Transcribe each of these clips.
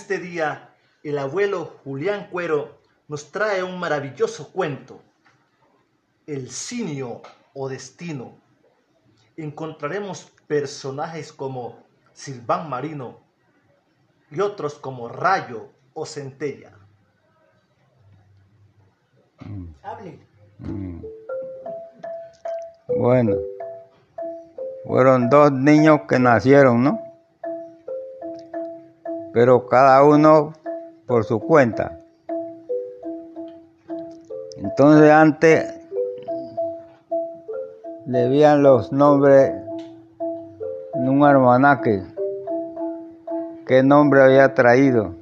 Este día, el abuelo Julián Cuero nos trae un maravilloso cuento, El Cinio o Destino. Encontraremos personajes como Silván Marino y otros como Rayo o Centella. Hable. Mm. Bueno, fueron dos niños que nacieron, ¿no? Pero cada uno por su cuenta. Entonces antes le veían los nombres en un almanaque. ¿Qué nombre había traído?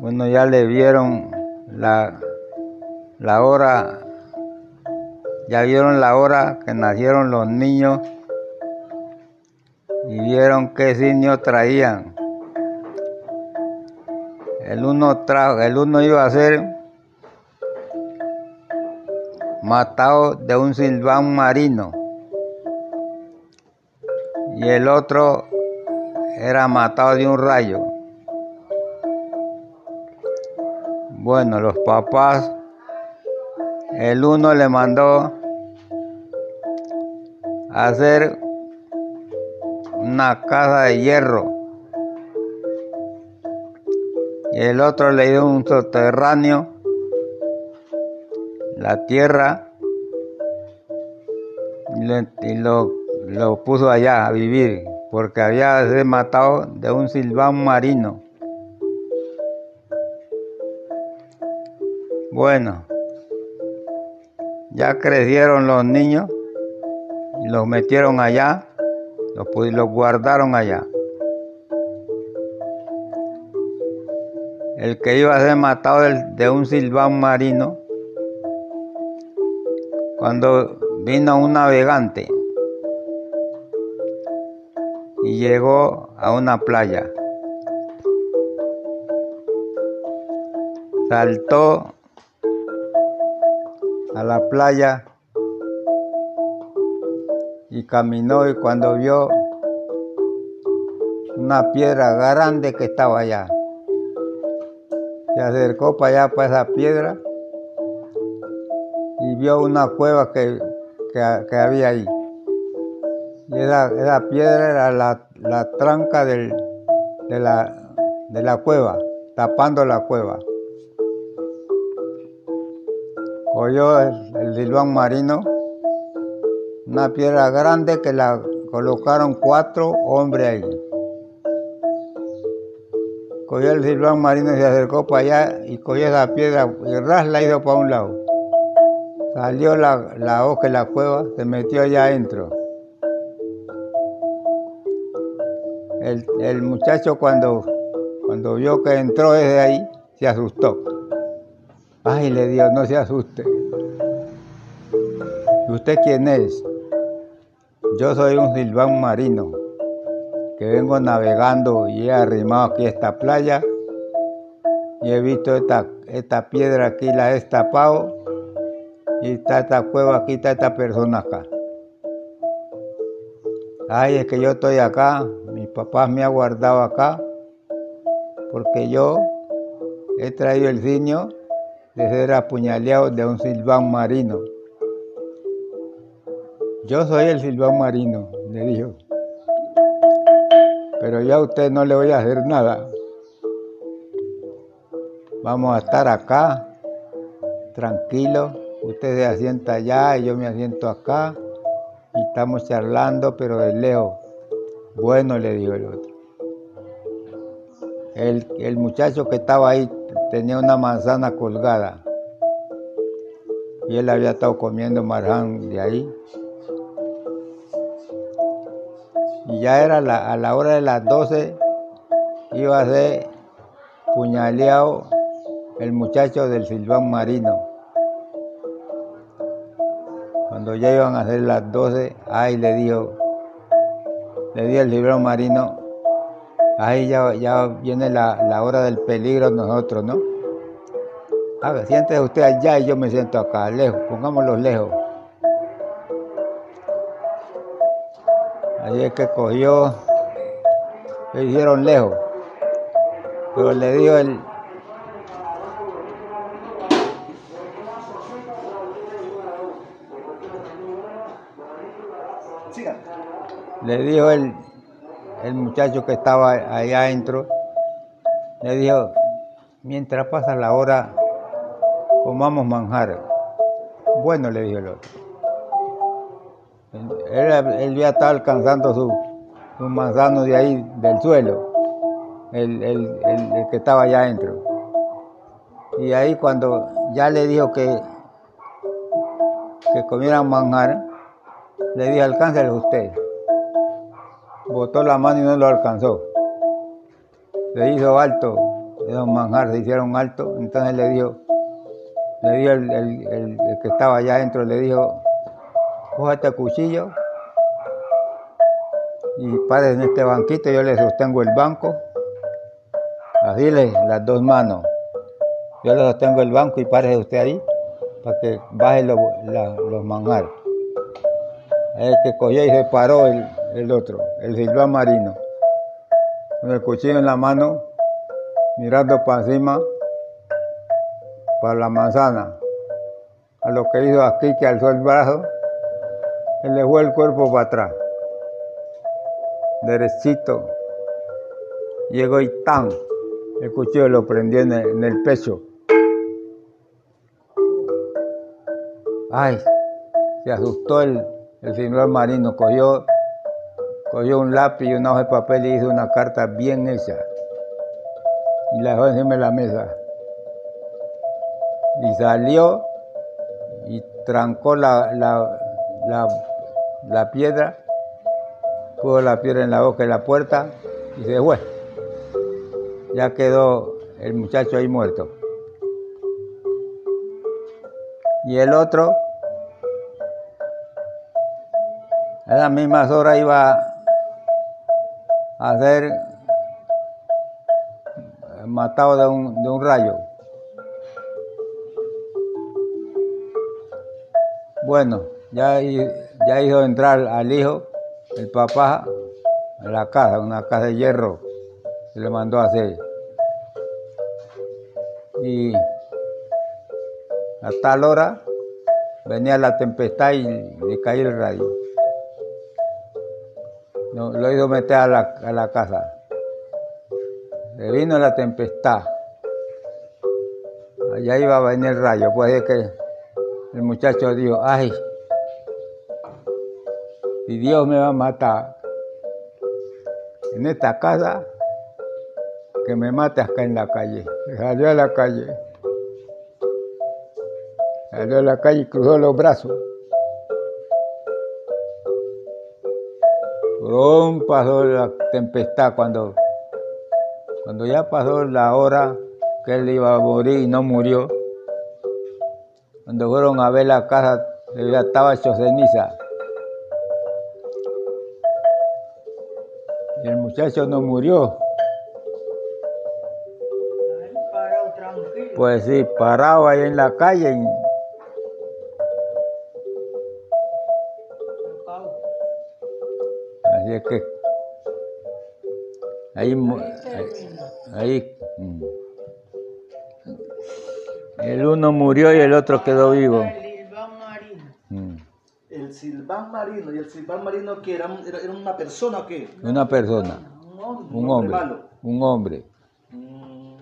Bueno, ya le vieron la, la hora, ya vieron la hora que nacieron los niños vieron qué signo traían. El uno trajo, el uno iba a ser matado de un silbán marino y el otro era matado de un rayo. Bueno, los papás, el uno le mandó hacer una casa de hierro y el otro le dio un subterráneo, la tierra, y, lo, puso allá a vivir, porque había sido matado de un silbán marino. Bueno, ya crecieron los niños y los metieron allá, los, los guardaron allá. El que iba a ser matado de un silbán marino, cuando vino un navegante y llegó a una playa, saltó a la playa y caminó y cuando vio una piedra grande que estaba allá, se acercó para allá, para esa piedra y vio una cueva que, que- había ahí. Y esa, piedra era la, la tranca del- de, la, de la cueva, tapando la cueva. Cogió el, el marino, una piedra grande que la colocaron cuatro hombres ahí. Cogió el silbán marino y se acercó para allá y cogió esa piedra y ras la hizo para un lado. Salió la, la hoja de la cueva, se metió allá adentro. El, el muchacho cuando, cuando vio que entró desde ahí, se asustó. Ay, le dijo, no se asuste. ¿Y usted quién es? Yo soy un silbán marino que vengo navegando y he arrimado aquí esta playa y he visto esta, esta piedra aquí, la he destapado y está esta cueva aquí, está esta persona acá. Ay, es que yo estoy acá, mi papá me ha guardado acá porque yo he traído el signo de ser apuñaleado de un silbán marino. Yo soy el silbán marino, le dijo. Pero ya a usted no le voy a hacer nada. Vamos a estar acá, tranquilos. Usted se asienta allá y yo me asiento acá. Y estamos charlando, pero de lejos. Bueno, le dijo el otro. El, el muchacho que estaba ahí tenía una manzana colgada. Y él había estado comiendo marján de ahí. Y ya era a la hora de las 12, iba a ser puñaleado el muchacho del silbán marino. Cuando ya iban a ser las 12, ay, le dijo, le dio el silbán marino, ay, ya, ya viene la, la hora del peligro nosotros, ¿no? Haga, siéntese usted allá y yo me siento acá, lejos, pongámoslos lejos. Así es que cogió le dijeron lejos. Pero le dijo el, le dijo el, el muchacho que estaba allá adentro, le dijo, mientras pasa la hora, comamos manjar. Bueno, le dijo el otro. Él, él ya estaba alcanzando su, su manzano de ahí, del suelo, el, el- el- que estaba allá adentro. Y ahí cuando ya le dijo que, que comieran manjar, le dije, alcáncelo usted. Botó la mano y no lo alcanzó. Se hizo alto, esos manjar se hicieron alto, entonces le dijo, le dijo el, el- el- el que estaba allá adentro, le dijo, coja este cuchillo y pare en este banquito, yo le sostengo el banco, así le, las dos manos. Yo le sostengo el banco y párese usted ahí para que baje lo- la- los manjar. El que cogió y se paró el, el otro, el silván marino, con el cuchillo en la mano, mirando para encima, para la manzana. A lo que hizo aquí, que alzó el brazo, él fue el cuerpo para atrás, derechito. Llegó y tan, el cuchillo lo prendió en el, pecho. Ay, se asustó el, el señor marino, cogió, cogió un lápiz y una hoja de papel y hizo una carta bien hecha. Y la dejó encima de la mesa. Y salió y trancó la, la, la, la piedra, puso la piedra en la boca de la puerta y se fue. Ya quedó el muchacho ahí muerto. Y el otro, a las mismas horas iba a ser matado de un, de un rayo. Bueno, ya, ya hizo entrar al hijo, el papá, a la casa, una casa de hierro, se le mandó a hacer. Y a tal hora venía la tempestad y le cayó el radio. No, lo hizo meter a la, a la casa. Le vino la tempestad. Allá iba a venir el rayo. Pues es que el muchacho dijo, ay, si Dios me va a matar en esta casa, que me mate acá en la calle. Salió a la calle. Salió a la calle y cruzó los brazos. Pronto pasó la tempestad cuando, cuando ya pasó la hora que él iba a morir y no murió. Cuando fueron a ver la casa, ya estaba hecho ceniza. Muchacho no murió. Pues sí, parado ahí en la calle. Así es que ahí, ahí, mm. el uno murió y el otro quedó vivo. El Ilván Marino. Mm. El silván marino, y el silván marino que era, era, era una persona o qué? Una persona, Un hombre. un hombre malo. un hombre. Mm.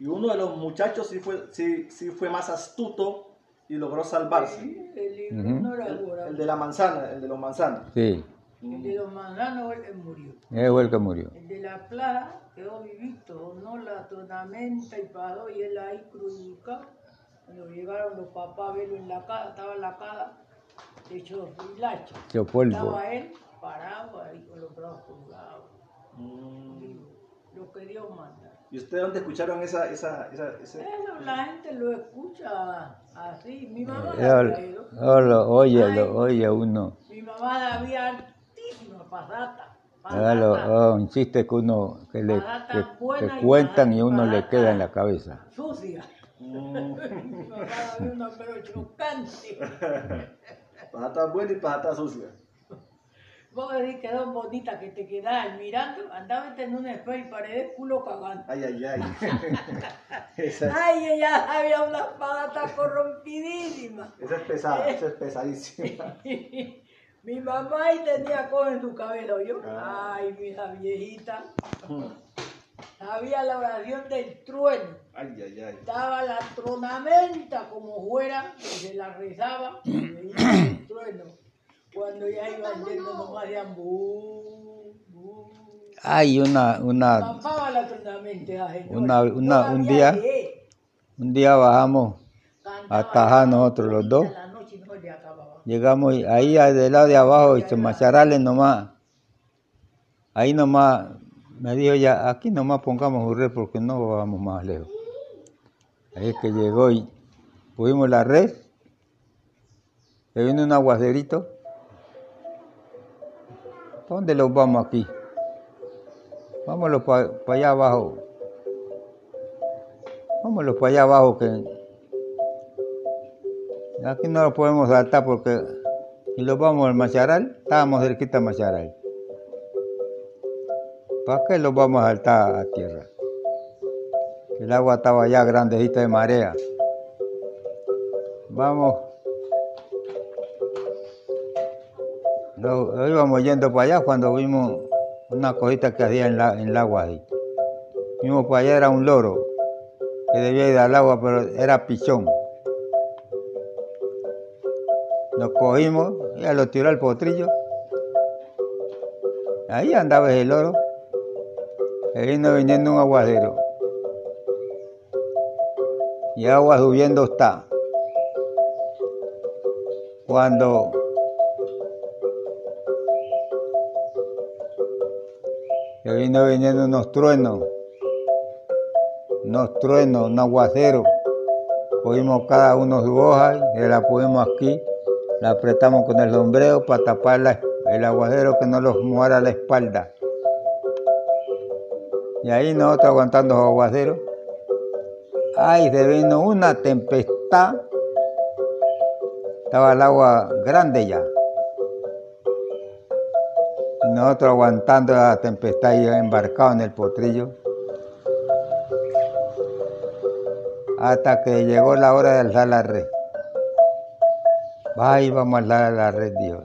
Y uno de los muchachos sí fue, sí, sí fue más astuto y logró salvarse. Sí, El Ilván no era El, jurado. el de la manzana, el de los manzanos. Sí, El de los manzanos murió. fue el que murió. El de la plaza quedó vivito, no la tormenta y paró y él ahí crucificado. Cuando llegaron los papás a verlo en la casa, estaba en la casa hecho hilacha. Hecho polvo. Estaba él parado ahí con los brazos colgados. Mm. Lo que Dios manda. ¿Y ustedes dónde escucharon esa, esa, esa, ese- Eso la gente lo escucha así. Mi mamá Eh, la traído. Oye, lo- oye uno. Mi mamá la había altísima pasata. Hágalo, oh, un chiste que uno que le que, y cuentan y barata- uno le queda en la cabeza. Sucia. Mm. Mi mamá la una pero chocante. Pajata buena y pajata sucia. Vos decís que son bonitas que te quedás mirando, andaba en un espejo y paredes culo cagando. Ay, ay, ay. Ay, ella había una tan corrompidísima. esa es pesada, esa es pesadísima. Mi mamá ahí tenía cosas en su cabello, yo. Ah. Ay, mira viejita. Mm. Había la oración del trueno. Ay, ay, ay. Daba la tronamenta como fuera, y se la rezaba, y trueno. Cuando ya iban yendo nomás hacían bu, bu. Hay una, una. Una- una- un día- un día bajamos a Tajá nosotros los dos. Llegamos ahí del lado de abajo, y Macharales nomás. Ahí nomás me dijo ya, aquí nomás pongamos un red porque no vamos más lejos. Ahí es que llegó y pusimos la red. Se vino un aguacerito. ¿Dónde los vamos aquí? Vámonos para allá abajo. Vámonos para allá abajo que Aquí no lo podemos saltar porque si lo vamos al Macharal, estábamos cerquita al Macharal. ¿Para qué lo vamos a saltar a tierra? El agua estaba ya grandecita de marea. Vamos. Lo, íbamos yendo para allá cuando vimos una cosita que hacía en, la, en el agua ahí. Vimos para allá, era un loro que debía ir al agua, pero era pichón. Lo cogimos, ya lo tiró al potrillo. Ahí andaba el loro. Ahí vino viniendo un aguacero. Y agua subiendo está. Cuando que vino viniendo unos truenos, unos truenos, un aguacero. Cogimos cada uno su hoja y la pusimos aquí la apretamos con el sombrero para tapar el aguacero que no los mojara la espalda. Y ahí nosotros aguantando los aguaceros. Ay, se vino una tempestad. Estaba el agua grande ya. Nosotros aguantando la tempestad y embarcados en el potrillo. Hasta que llegó la hora de alzar la red. Ay, vamos a alzar la red, Dios.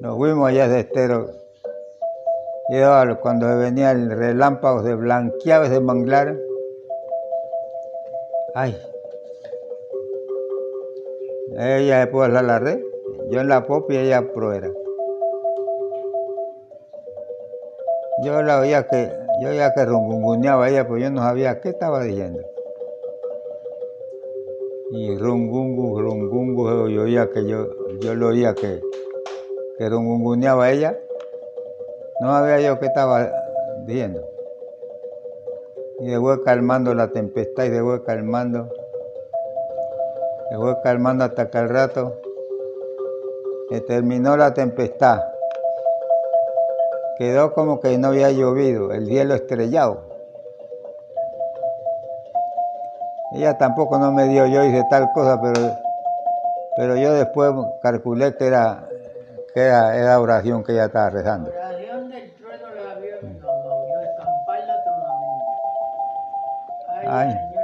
Nos fuimos allá de estero. Y cuando venía el relámpago, se blanqueaba ese manglar. Ay. Ella pudo alzar la red. Yo en la popa y ella proera. Yo la oía que, yo oía que rungunguneaba ella, pero yo no sabía qué estaba diciendo. Y rungungu, rungungu, yo oía que yo, yo lo oía que, que rungunguneaba ella. No sabía yo qué estaba diciendo. Y se fue calmando la tempestad y se fue calmando. Se fue calmando hasta que al rato se terminó la tempestad. Quedó como que no había llovido, el cielo estrellado. Ella tampoco no me dio, yo hice tal cosa, pero, pero yo después calculé que era, que era, era oración que ella estaba rezando. Oración del trueno la vio mamá, yo escampar la tronamenta. Ay, Ay.